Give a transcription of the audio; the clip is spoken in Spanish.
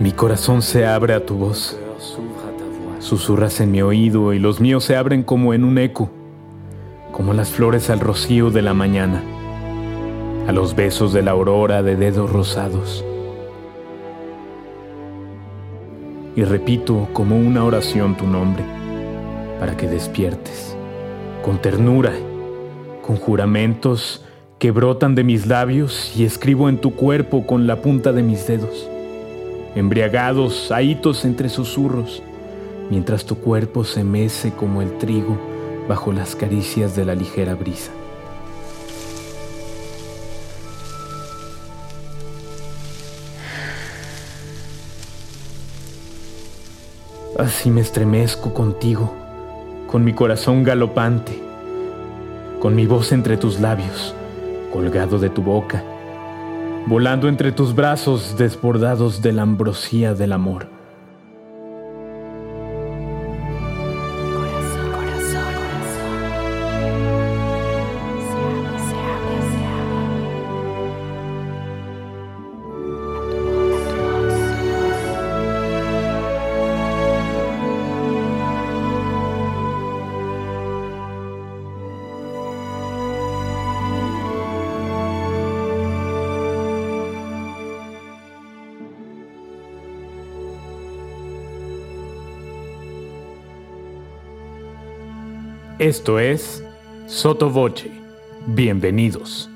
Mi corazón se abre a tu voz. Susurras en mi oído y los míos se abren como en un eco, como las flores al rocío de la mañana, a los besos de la aurora de dedos rosados. Y repito como una oración tu nombre, para que despiertes, con ternura, con juramentos que brotan de mis labios y escribo en tu cuerpo con la punta de mis dedos embriagados, ahitos entre susurros, mientras tu cuerpo se mece como el trigo bajo las caricias de la ligera brisa. Así me estremezco contigo, con mi corazón galopante, con mi voz entre tus labios, colgado de tu boca volando entre tus brazos desbordados de la ambrosía del amor. Esto es Soto Voce. Bienvenidos.